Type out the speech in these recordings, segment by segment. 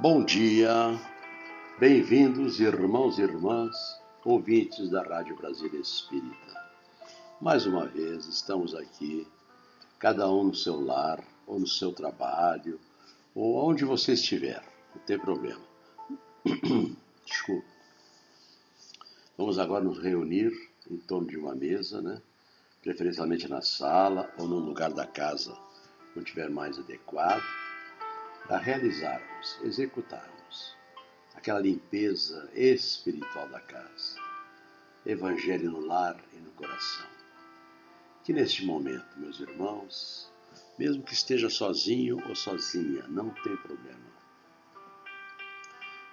Bom dia, bem-vindos, irmãos e irmãs, ouvintes da Rádio Brasília Espírita. Mais uma vez estamos aqui, cada um no seu lar, ou no seu trabalho, ou onde você estiver, não tem problema. Desculpa. Vamos agora nos reunir em torno de uma mesa, né? preferencialmente na sala ou no lugar da casa, onde estiver mais adequado para realizarmos, executarmos aquela limpeza espiritual da casa, evangelho no lar e no coração. Que neste momento, meus irmãos, mesmo que esteja sozinho ou sozinha, não tem problema.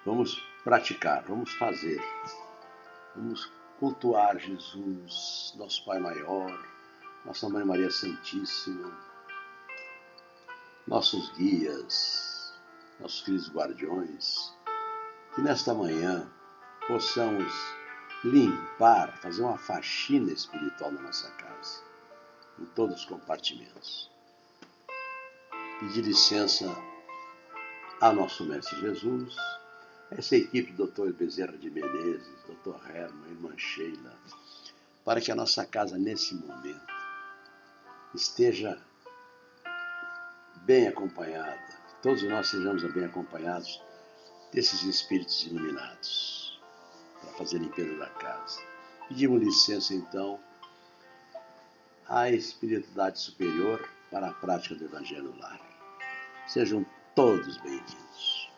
Vamos praticar, vamos fazer, vamos cultuar Jesus, nosso Pai Maior, nossa Mãe Maria Santíssima, nossos guias, nossos queridos guardiões, que nesta manhã possamos limpar, fazer uma faxina espiritual na nossa casa, em todos os compartimentos. Pedir licença a nosso Mestre Jesus, essa equipe do Dr. Bezerra de Menezes, Dr. Herman, Irmã Sheila, para que a nossa casa, nesse momento, esteja bem acompanhada, todos nós sejamos bem acompanhados desses espíritos iluminados para fazer a limpeza da casa. Pedimos licença então à espiritualidade superior para a prática do Evangelho Lar. Sejam todos bem-vindos.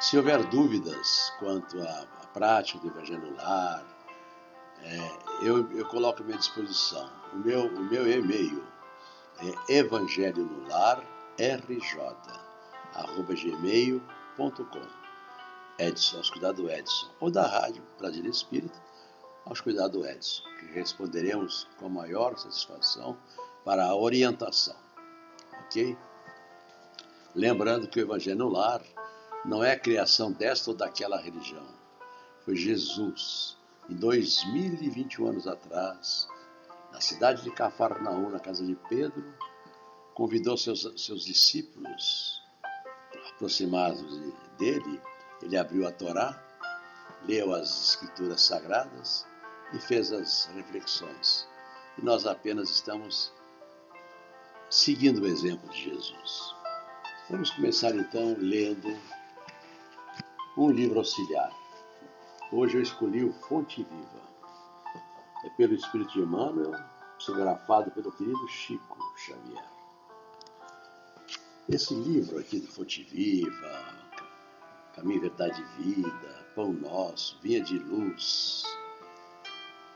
Se houver dúvidas quanto à, prática do Evangelho Lar, é, eu, eu coloco à minha disposição. O meu, o meu e-mail é evangelho no lar rj.gmail.com Edson, aos cuidados do Edson, ou da Rádio Brasília Espírita, aos cuidados do Edson, que responderemos com a maior satisfação para a orientação. Ok? Lembrando que o Evangelho no Lar não é a criação desta ou daquela religião. Foi Jesus, em 2021 anos atrás, na cidade de Cafarnaum, na casa de Pedro, convidou seus, seus discípulos aproximados dele. Ele abriu a Torá, leu as escrituras sagradas e fez as reflexões. E nós apenas estamos seguindo o exemplo de Jesus. Vamos começar então lendo um livro auxiliar. Hoje eu escolhi o Fonte Viva. É pelo Espírito de Emmanuel, psicografado pelo querido Chico Xavier. Esse livro aqui do Fonte Viva, Caminho, Verdade e Vida, Pão Nosso, Vinha de Luz,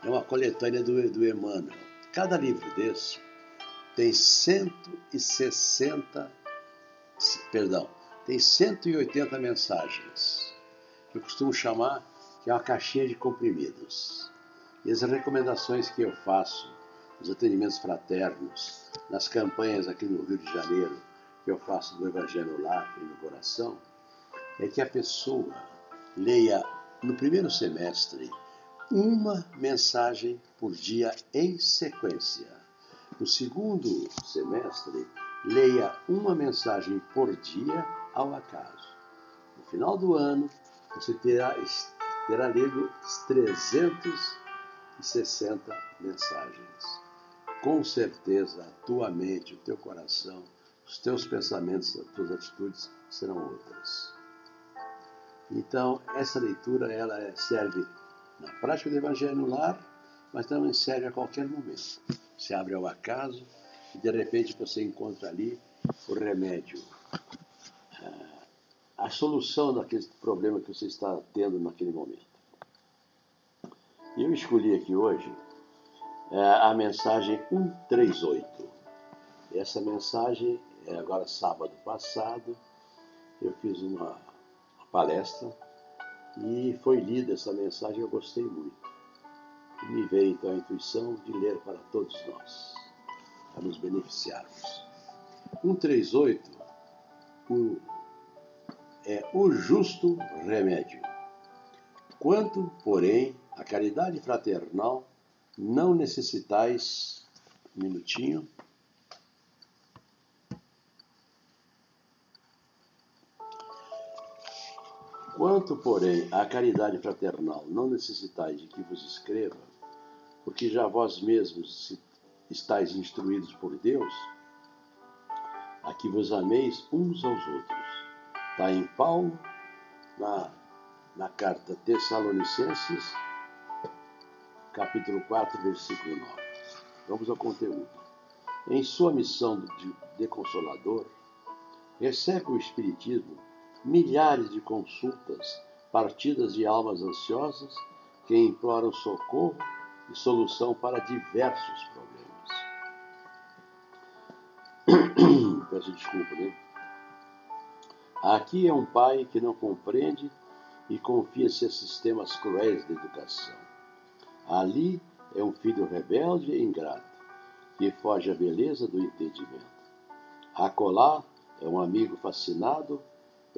é uma coletânea do, do Emmanuel. Cada livro desse tem 160, perdão, tem 180 mensagens, que eu costumo chamar que é uma caixinha de comprimidos. E as recomendações que eu faço nos atendimentos fraternos, nas campanhas aqui no Rio de Janeiro, que eu faço do Evangelho lá e no coração é que a pessoa leia no primeiro semestre uma mensagem por dia em sequência. No segundo semestre, leia uma mensagem por dia ao acaso. No final do ano, você terá, terá lido 360 mensagens. Com certeza, a tua mente, o teu coração os teus pensamentos, as tuas atitudes serão outras. Então, essa leitura ela é, serve na prática do Evangelho no lar, mas também serve a qualquer momento. Se abre ao acaso e de repente você encontra ali o remédio, ah, a solução daquele problema que você está tendo naquele momento. Eu escolhi aqui hoje é, a mensagem 138. Essa mensagem é, agora sábado passado, eu fiz uma, uma palestra e foi lida essa mensagem, eu gostei muito. E me veio então a intuição de ler para todos nós, para nos beneficiarmos. 138 o, é o justo remédio. Quanto, porém, a caridade fraternal, não necessitais, um minutinho, Quanto, porém, à caridade fraternal, não necessitais de que vos escreva, porque já vós mesmos estáis instruídos por Deus, a que vos ameis uns aos outros. Está em Paulo, na, na carta Tessalonicenses, capítulo 4, versículo 9. Vamos ao conteúdo. Em sua missão de, de consolador, recebe o Espiritismo milhares de consultas partidas de almas ansiosas que imploram socorro e solução para diversos problemas. Peço desculpa, né? Aqui é um pai que não compreende e confia-se a sistemas cruéis de educação. Ali é um filho rebelde e ingrato, que foge à beleza do entendimento. Acolá é um amigo fascinado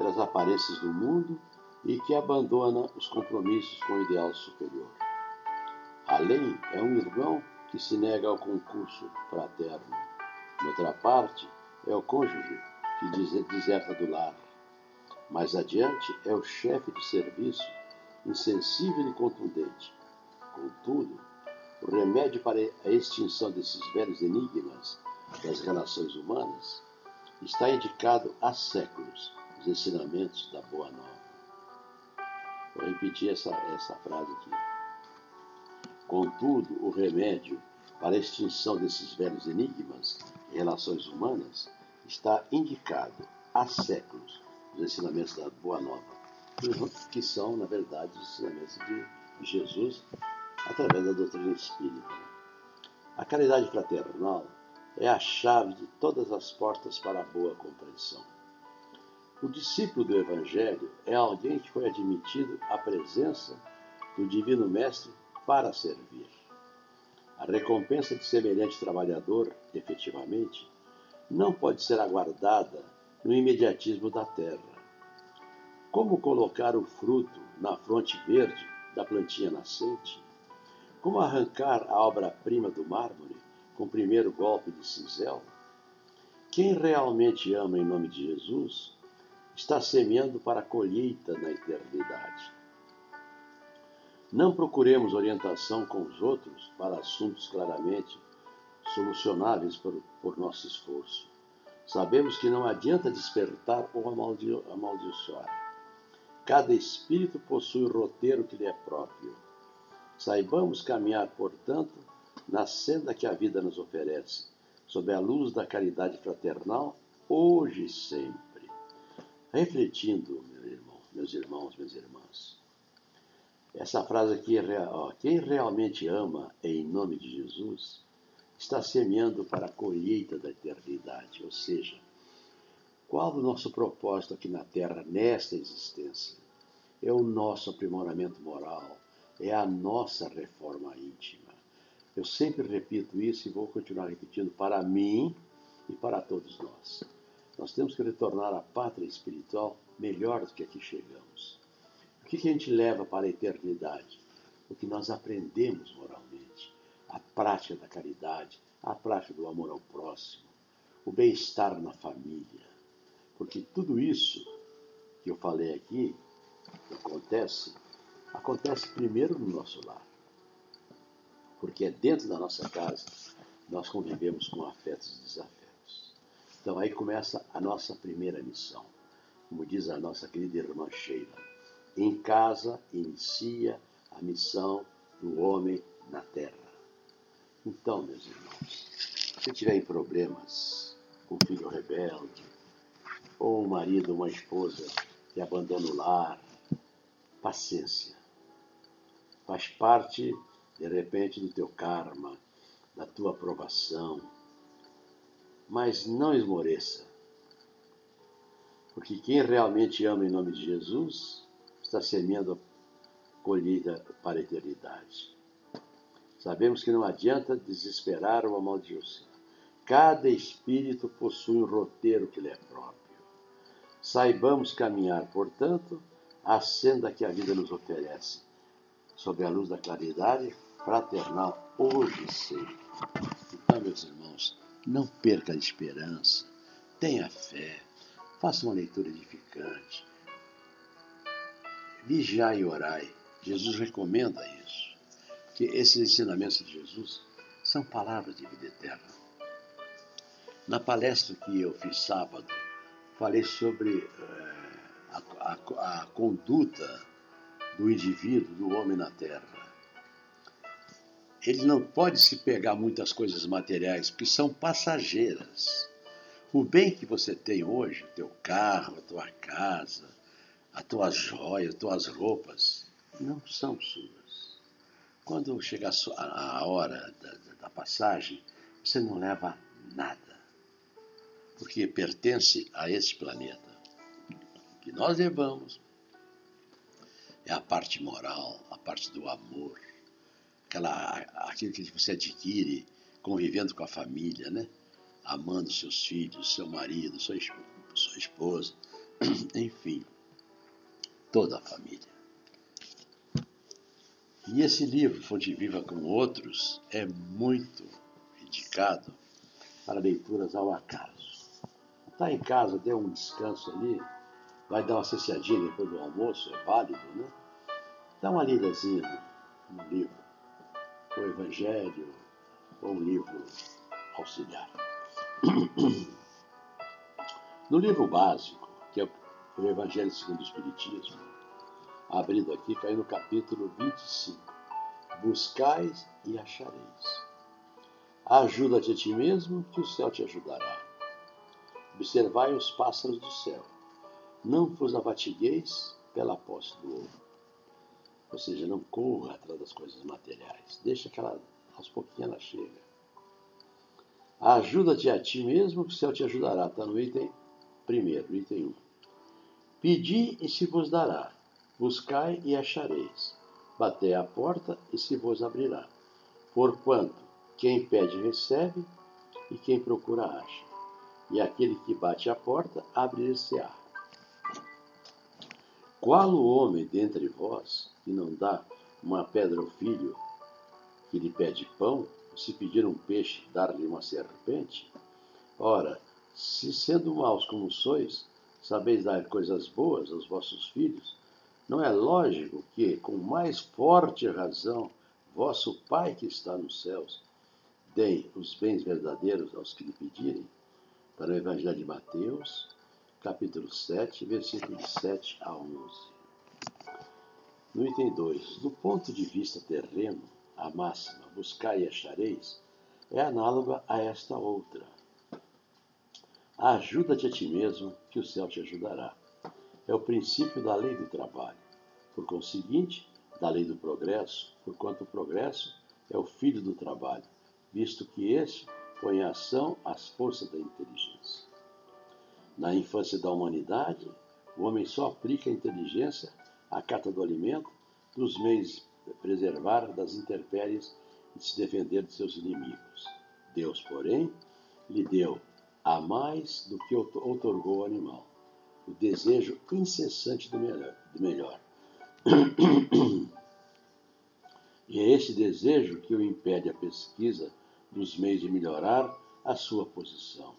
pelas aparências do mundo e que abandona os compromissos com o ideal superior. Além, é um irmão que se nega ao concurso fraterno. Noutra parte, é o cônjuge que deserta do lar. Mais adiante, é o chefe de serviço, insensível e contundente. Contudo, o remédio para a extinção desses velhos enigmas das relações humanas está indicado há séculos nos ensinamentos da Boa Nova. Vou repetir essa, essa frase aqui. Contudo, o remédio para a extinção desses velhos enigmas em relações humanas está indicado há séculos nos ensinamentos da Boa Nova, que são, na verdade, os ensinamentos de Jesus através da doutrina espírita. A caridade fraternal é a chave de todas as portas para a boa compreensão. O discípulo do Evangelho é alguém que foi admitido à presença do Divino Mestre para servir. A recompensa de semelhante trabalhador, efetivamente, não pode ser aguardada no imediatismo da terra. Como colocar o fruto na fronte verde da plantinha nascente? Como arrancar a obra-prima do mármore com o primeiro golpe de cinzel? Quem realmente ama em nome de Jesus está semeando para a colheita na eternidade. Não procuremos orientação com os outros para assuntos claramente solucionáveis por, por nosso esforço. Sabemos que não adianta despertar ou amaldiçoar. Cada espírito possui o roteiro que lhe é próprio. Saibamos caminhar, portanto, na senda que a vida nos oferece, sob a luz da caridade fraternal, hoje e sempre refletindo, meu irmão, meus irmãos, minhas irmãs. Essa frase aqui. Quem realmente ama em nome de Jesus está semeando para a colheita da eternidade. Ou seja, qual o nosso propósito aqui na Terra, nesta existência? É o nosso aprimoramento moral, é a nossa reforma íntima. Eu sempre repito isso e vou continuar repetindo para mim e para todos nós. Nós temos que retornar à pátria espiritual melhor do que aqui chegamos. O que, a gente leva para a eternidade? O que nós aprendemos moralmente, a prática da caridade, a prática do amor ao próximo, o bem-estar na família. Porque tudo isso que eu falei aqui, que acontece, acontece primeiro no nosso lar. Porque é dentro da nossa casa nós convivemos com afetos e desafios. Então aí começa a nossa primeira missão. Como diz a nossa querida irmã Sheila. Em casa inicia a missão do homem na terra. Então, meus irmãos, se tiverem problemas com um filho rebelde, ou um marido, uma esposa que abandona o lar, paciência. Faz parte, de repente, do teu karma, da tua aprovação mas não esmoreça. Porque quem realmente ama em nome de Jesus está semeando a colheita para a eternidade. Sabemos que não adianta desesperar ou amaldiçoar. Cada espírito possui um roteiro que lhe é próprio. Saibamos caminhar, portanto, a senda que a vida nos oferece, sob a luz da claridade fraternal hoje sempre. Então, meus irmãos, não perca a esperança. Tenha fé. Faça uma leitura edificante. vigiai e orai. Jesus recomenda isso. Que esses ensinamentos de Jesus são palavras de vida eterna. Na palestra que eu fiz sábado, falei sobre é, a, a, a conduta do indivíduo, do homem na Terra. Ele não pode se pegar muitas coisas materiais, que são passageiras. O bem que você tem hoje, teu carro, a tua casa, as tuas joias, as tuas roupas, não são suas. Quando chegar a hora da, da passagem, você não leva nada, porque pertence a este planeta. O que nós levamos é a parte moral, a parte do amor, aquela, aquilo que você adquire convivendo com a família, né? amando seus filhos, seu marido, sua, sua esposa, enfim, toda a família. E esse livro, Fonte Viva com Outros, é muito indicado para leituras ao acaso. Está em casa, dê um descanso ali, vai dar uma cesseadinha depois do almoço, é válido, né? Dá uma lidazinha no livro, o Evangelho, ou um livro auxiliar. No livro básico, que é o Evangelho segundo o Espiritismo, abrindo aqui, cai no capítulo 25. Buscais e achareis. Ajuda-te a ti mesmo, que o céu te ajudará. Observai os pássaros do céu. Não vos abatigueis pela posse do ouro. Ou seja, não corra atrás das coisas materiais. Deixa que ela, aos pouquinhos ela chega. Ajuda-te a ti mesmo, que o céu te ajudará. Está no item primeiro, item 1. Um. Pedi e se vos dará. Buscai e achareis. Batei à porta e se vos abrirá. Porquanto quem pede recebe e quem procura acha. E aquele que bate à porta abrir-se-á. Qual o homem dentre vós que não dá uma pedra ao filho que lhe pede pão? se pedir um peixe, dar-lhe uma serpente? Ora, se sendo maus como sois, sabeis dar coisas boas aos vossos filhos, não é lógico que, com mais forte razão, vosso Pai que está nos céus, deem os bens verdadeiros aos que lhe pedirem? Para o Evangelho de Mateus, capítulo 7, versículos 7 a 11. No item 2, do ponto de vista terreno, a máxima, buscai e achareis, é análoga a esta outra. Ajuda-te a ti mesmo, que o céu te ajudará. É o princípio da lei do trabalho. Por conseguinte, da lei do progresso, porquanto o progresso é o filho do trabalho, visto que este põe em ação as forças da inteligência. Na infância da humanidade, o homem só aplica a inteligência à cata do alimento, dos meios preservar das intempéries e se defender de seus inimigos. Deus, porém, lhe deu a mais do que outorgou ao animal, o desejo incessante do melhor. Do melhor. e é esse desejo que o impede a pesquisa dos meios de melhorar a sua posição,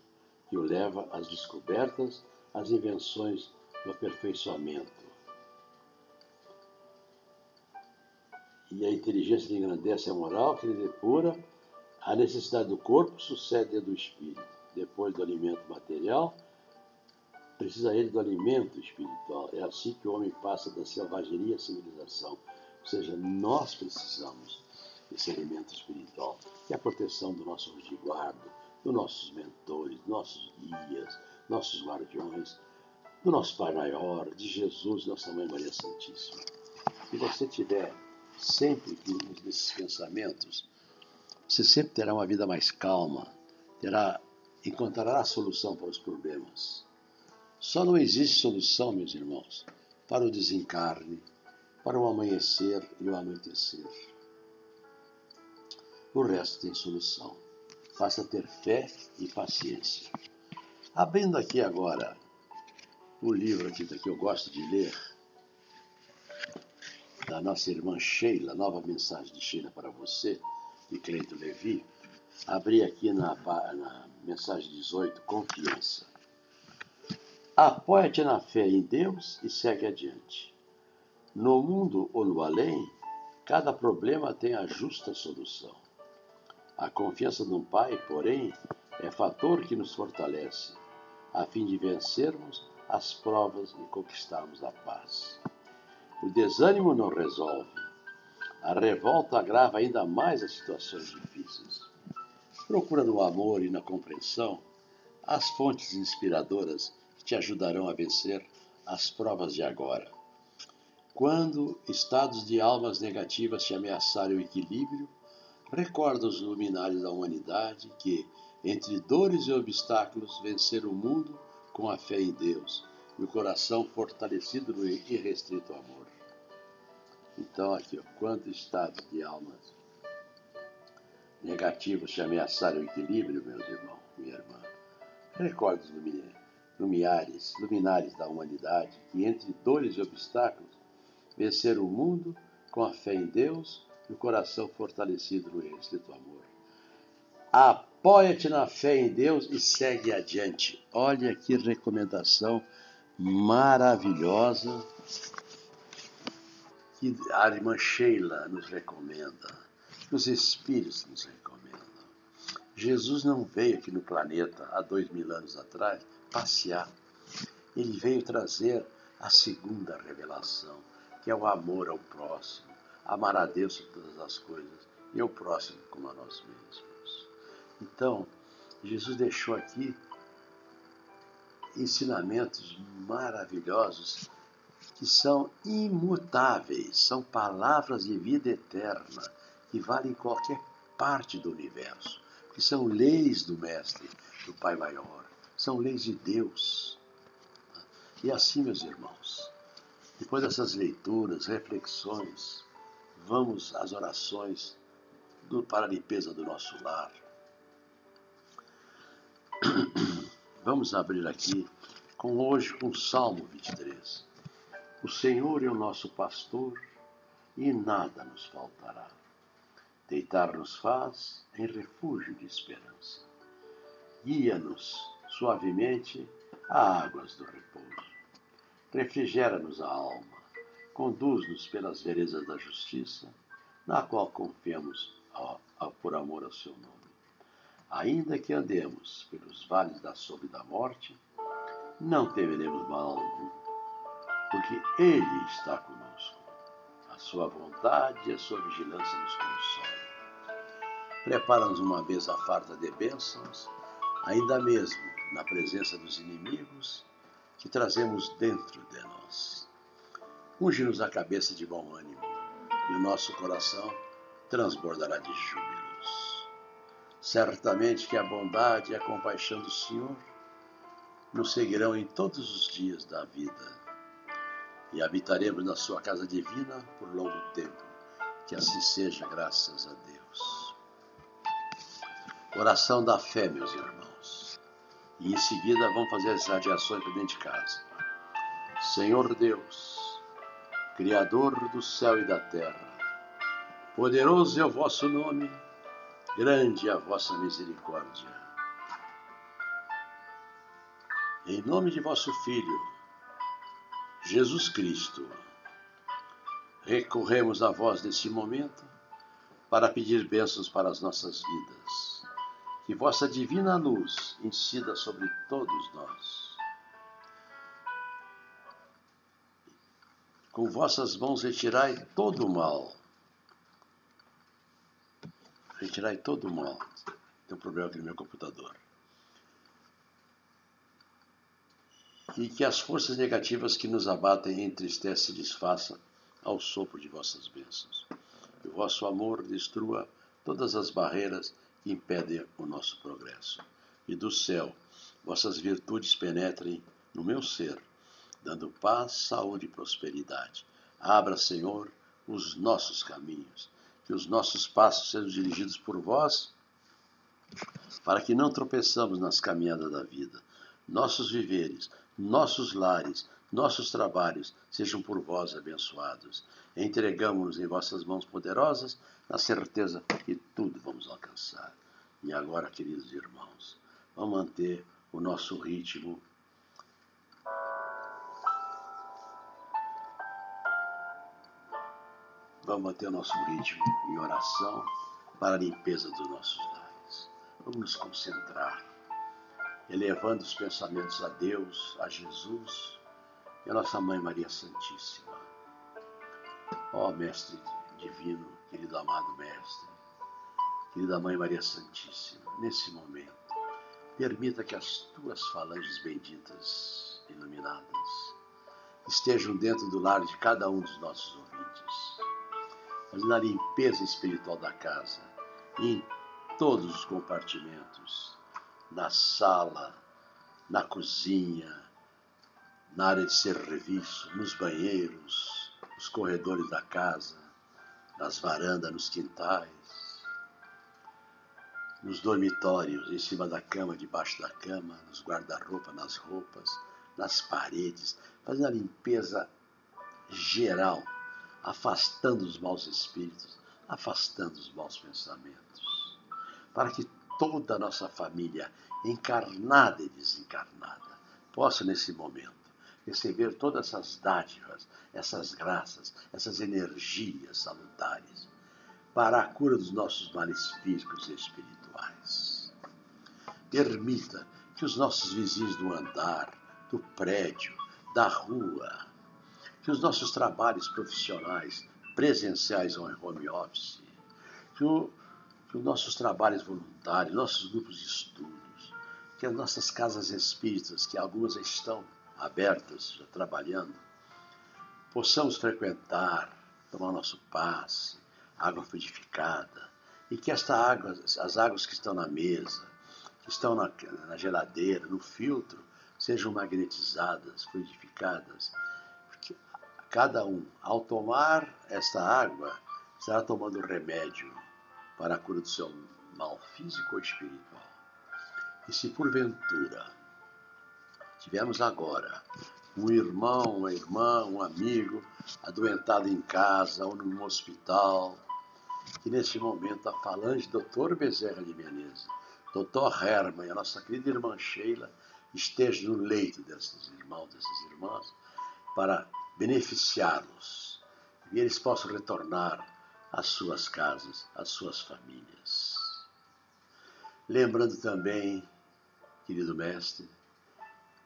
que o leva às descobertas, às invenções do aperfeiçoamento, e a inteligência lhe engrandece a moral, que lhe depura, a necessidade do corpo sucede a do espírito. Depois do alimento material, precisa ele do alimento espiritual. É assim que o homem passa da selvageria à civilização. Ou seja, nós precisamos desse alimento espiritual, que é a proteção do nosso resguardo, dos nossos mentores, nossos guias, nossos guardiões, do nosso Pai Maior, de Jesus, nossa Mãe Maria Santíssima. Se você tiver sempre nesses pensamentos, você sempre terá uma vida mais calma, terá, encontrará a solução para os problemas. Só não existe solução, meus irmãos, para o desencarne, para o amanhecer e o anoitecer. O resto tem solução. Basta ter fé e paciência. Abrindo aqui agora o livro aqui que eu gosto de ler, da nossa irmã Sheila, nova mensagem de Sheila para você, de Cleito Levi, abri aqui na, na mensagem 18, confiança. Apoia-te na fé em Deus e segue adiante. No mundo ou no além, cada problema tem a justa solução. A confiança num pai, porém, é fator que nos fortalece, a fim de vencermos as provas e conquistarmos a paz. O desânimo não resolve. A revolta agrava ainda mais as situações difíceis. Procura no amor e na compreensão as fontes inspiradoras que te ajudarão a vencer as provas de agora. Quando estados de almas negativas te ameaçarem o equilíbrio, recorda os luminares da humanidade que, entre dores e obstáculos, venceram o mundo com a fé em Deus e o coração fortalecido no irrestrito amor. Então, aqui, ó, quando estados de almas negativos te ameaçarem o equilíbrio, meus irmãos, minha irmã, recorde os luminares, luminares da humanidade que, entre dores e obstáculos, venceram o mundo com a fé em Deus o coração fortalecido no irrestrito amor. Apoia-te na fé em Deus e segue adiante. Olha que recomendação maravilhosa que a irmã Sheila nos recomenda, que os Espíritos nos recomendam. Jesus não veio aqui no planeta há dois mil anos atrás passear. Ele veio trazer a segunda revelação, que é o amor ao próximo, amar a Deus sobre todas as coisas e ao próximo como a nós mesmos. Então, Jesus deixou aqui ensinamentos maravilhosos que são imutáveis, são palavras de vida eterna que valem em qualquer parte do universo, que são leis do Mestre, do Pai Maior, são leis de Deus. E assim, meus irmãos, depois dessas leituras, reflexões, vamos às orações do, para a limpeza do nosso lar. Vamos abrir aqui com hoje com o Salmo 23. O Senhor é o nosso pastor e nada nos faltará. Deitar-nos faz em refúgio de esperança. Guia-nos suavemente a águas do repouso. Refrigera-nos a alma. Conduz-nos pelas veredas da justiça, na qual confiamos por amor ao seu nome. Ainda que andemos pelos vales da sombra e da morte, não temeremos mal algum, porque Ele está conosco. A sua vontade e a sua vigilância nos consolam. Prepara-nos uma mesa farta de bênçãos, ainda mesmo na presença dos inimigos que trazemos dentro de nós. Unge-nos a cabeça de bom ânimo, e o nosso coração transbordará de júbilo. Certamente que a bondade e a compaixão do Senhor nos seguirão em todos os dias da vida e habitaremos na sua casa divina por longo tempo. Que assim seja, graças a Deus. Oração da fé, meus irmãos. E em seguida vamos fazer as radiações para dentro de casa. Senhor Deus, Criador do céu e da terra, poderoso é o vosso nome grande é a vossa misericórdia. Em nome de vosso Filho, Jesus Cristo, recorremos a vós nesse momento para pedir bênçãos para as nossas vidas. Que vossa divina luz incida sobre todos nós. Com vossas mãos retirai todo o mal retirar todo o mal. Tem um problema aqui no meu computador. E que as forças negativas que nos abatem e entristecem se desfaçam ao sopro de vossas bênçãos. Que o vosso amor destrua todas as barreiras que impedem o nosso progresso. E do céu, vossas virtudes penetrem no meu ser, dando paz, saúde e prosperidade. Abra, Senhor, os nossos caminhos que os nossos passos sejam dirigidos por vós, para que não tropeçamos nas caminhadas da vida. Nossos viveres, nossos lares, nossos trabalhos sejam por vós abençoados. Entregamos-nos em vossas mãos poderosas, na certeza que tudo vamos alcançar. E agora, queridos irmãos, vamos manter o nosso ritmo vamos manter o nosso ritmo em oração para a limpeza dos nossos lares. Vamos nos concentrar, elevando os pensamentos a Deus, a Jesus e a nossa Mãe Maria Santíssima. Ó oh, Mestre Divino, querido amado Mestre, querida Mãe Maria Santíssima, nesse momento, permita que as tuas falanges benditas, iluminadas, estejam dentro do lar de cada um dos nossos ouvintes, fazendo a limpeza espiritual da casa em todos os compartimentos, na sala, na cozinha, na área de serviço, nos banheiros, nos corredores da casa, nas varandas, nos quintais, nos dormitórios, em cima da cama, debaixo da cama, nos guarda-roupa, nas roupas, nas paredes, fazendo a limpeza geral, afastando os maus espíritos, afastando os maus pensamentos, para que toda a nossa família, encarnada e desencarnada, possa nesse momento receber todas essas dádivas, essas graças, essas energias salutares para a cura dos nossos males físicos e espirituais. Permita que os nossos vizinhos do andar, do prédio, da rua, que os nossos trabalhos profissionais, presenciais ou em home office, que, o, que os nossos trabalhos voluntários, nossos grupos de estudos, que as nossas casas espíritas, que algumas estão abertas, já trabalhando, possamos frequentar, tomar nosso passe, água fluidificada, e que esta água, as águas que estão na mesa, que estão na, na geladeira, no filtro, sejam magnetizadas, fluidificadas. Cada um, ao tomar esta água, estará tomando remédio para a cura do seu mal físico ou espiritual. E se porventura Tivemos agora um irmão, uma irmã, um amigo adoentado em casa ou num hospital, que nesse momento a falange doutor Bezerra de Menezes, doutor Herman e a nossa querida irmã Sheila estejam no leito desses irmãos, dessas irmãs, para beneficiá-los e eles possam retornar às suas casas, às suas famílias. Lembrando também, querido mestre,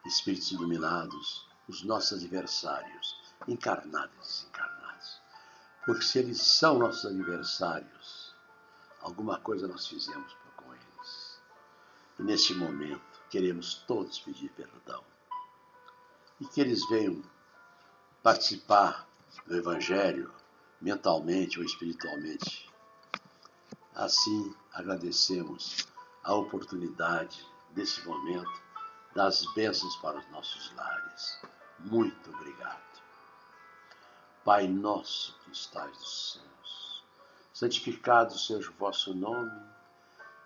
espíritos iluminados, os nossos adversários, encarnados e desencarnados. Porque se eles são nossos adversários, alguma coisa nós fizemos com eles. E neste momento queremos todos pedir perdão. E que eles venham participar do Evangelho mentalmente ou espiritualmente. Assim, agradecemos a oportunidade desse momento das bênçãos para os nossos lares. Muito obrigado. Pai nosso que estais nos céus, santificado seja o vosso nome,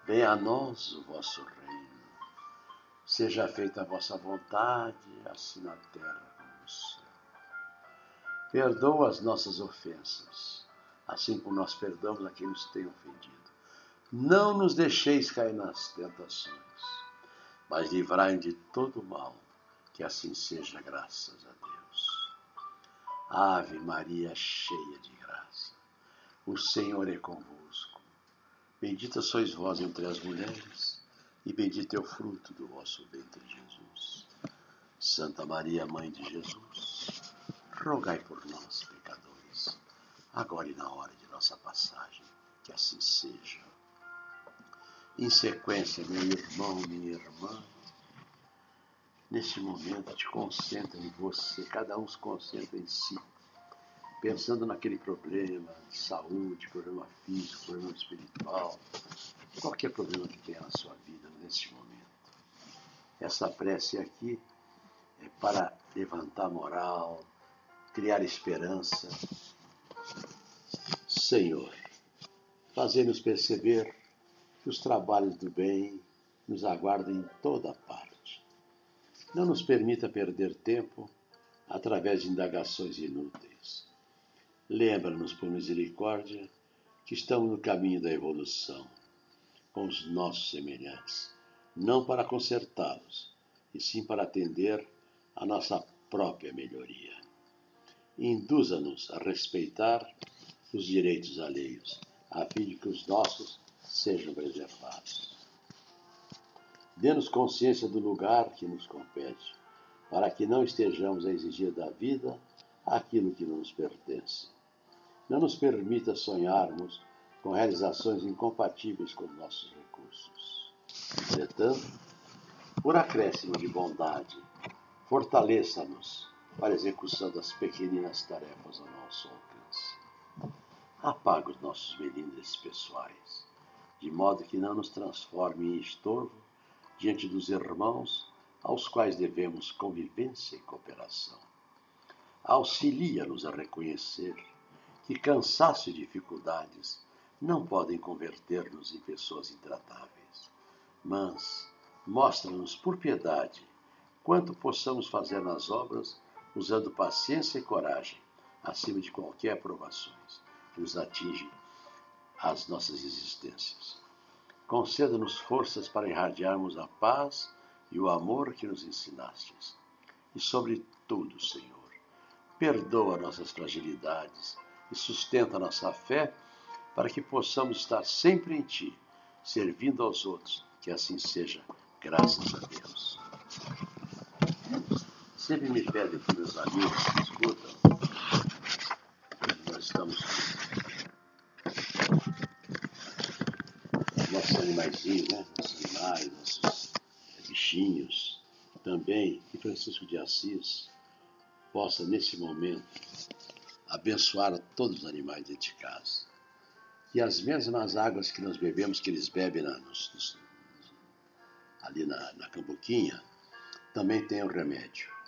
venha a nós o vosso reino. Seja feita a vossa vontade, assim na terra como no céu. Perdoa as nossas ofensas, assim como nós perdoamos a quem nos tem ofendido. Não nos deixeis cair nas tentações mas livrai de todo mal, que assim seja, graças a Deus. Ave Maria, cheia de graça, o Senhor é convosco. Bendita sois vós entre as mulheres, e bendito é o fruto do vosso ventre, Jesus. Santa Maria, Mãe de Jesus, rogai por nós, pecadores, agora e na hora de nossa passagem, que assim seja. Em sequência, meu irmão, minha irmã, neste momento te concentra em você, cada um se concentra em si, pensando naquele problema de saúde, problema físico, problema espiritual, qualquer problema que tenha na sua vida neste momento. Essa prece aqui é para levantar moral, criar esperança. Senhor, fazer-nos perceber que os trabalhos do bem nos aguardam em toda parte. Não nos permita perder tempo através de indagações inúteis. Lembra-nos, por misericórdia, que estamos no caminho da evolução com os nossos semelhantes, não para consertá-los, e sim para atender a nossa própria melhoria. Induza-nos a respeitar os direitos alheios, a fim de que os nossos sejam preservados. Dê-nos consciência do lugar que nos compete, para que não estejamos a exigir da vida aquilo que não nos pertence. Não nos permita sonharmos com realizações incompatíveis com nossos recursos. Entretanto, por acréscimo de bondade, fortaleça-nos para a execução das pequeninas tarefas ao nosso alcance. Apaga os nossos melindres pessoais, de modo que não nos transforme em estorvo diante dos irmãos aos quais devemos convivência e cooperação. Auxilia-nos a reconhecer que cansaço e dificuldades não podem converter-nos em pessoas intratáveis, mas mostra-nos por piedade quanto possamos fazer nas obras usando paciência e coragem, acima de qualquer aprovações que nos atinge as nossas existências. Conceda-nos forças para irradiarmos a paz e o amor que nos ensinastes. E, sobretudo, Senhor, perdoa nossas fragilidades e sustenta nossa fé para que possamos estar sempre em Ti, servindo aos outros. Que assim seja, graças a Deus. Sempre me pedem aqui meus amigos que escutam, nós estamos nossos animaizinhos, né? Nossos animais, nossos bichinhos também, que Francisco de Assis possa, nesse momento, abençoar a todos os animais dentro de casa. E as mesmas águas que nós bebemos, que eles bebem na, nos, nos, ali na, na cambuquinha, também o remédio.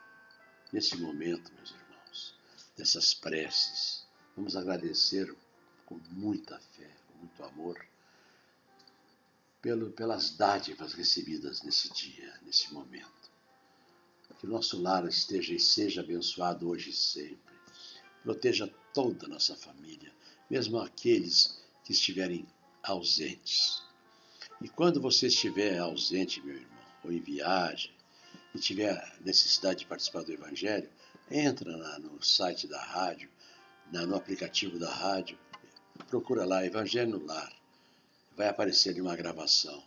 Nesse momento, meus irmãos, dessas preces, vamos agradecer com muita fé, com muito amor, pelo, pelas dádivas recebidas nesse dia, nesse momento. Que o nosso lar esteja e seja abençoado hoje e sempre. Proteja toda a nossa família, mesmo aqueles que estiverem ausentes. E quando você estiver ausente, meu irmão, ou em viagem, e tiver necessidade de participar do Evangelho, entra lá no site da rádio, no aplicativo da rádio, procura lá Evangelho no Lar. Vai aparecer ali uma gravação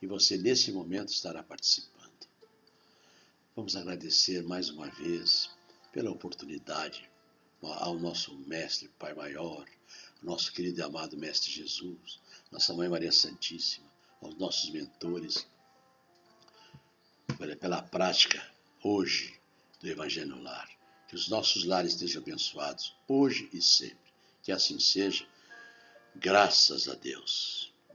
e você nesse momento estará participando. Vamos agradecer mais uma vez pela oportunidade ao nosso Mestre, Pai Maior, nosso querido e amado Mestre Jesus, nossa Mãe Maria Santíssima, aos nossos mentores, pela prática hoje do Evangelho no Lar. Que os nossos lares estejam abençoados hoje e sempre. Que assim seja. Graças a Deus.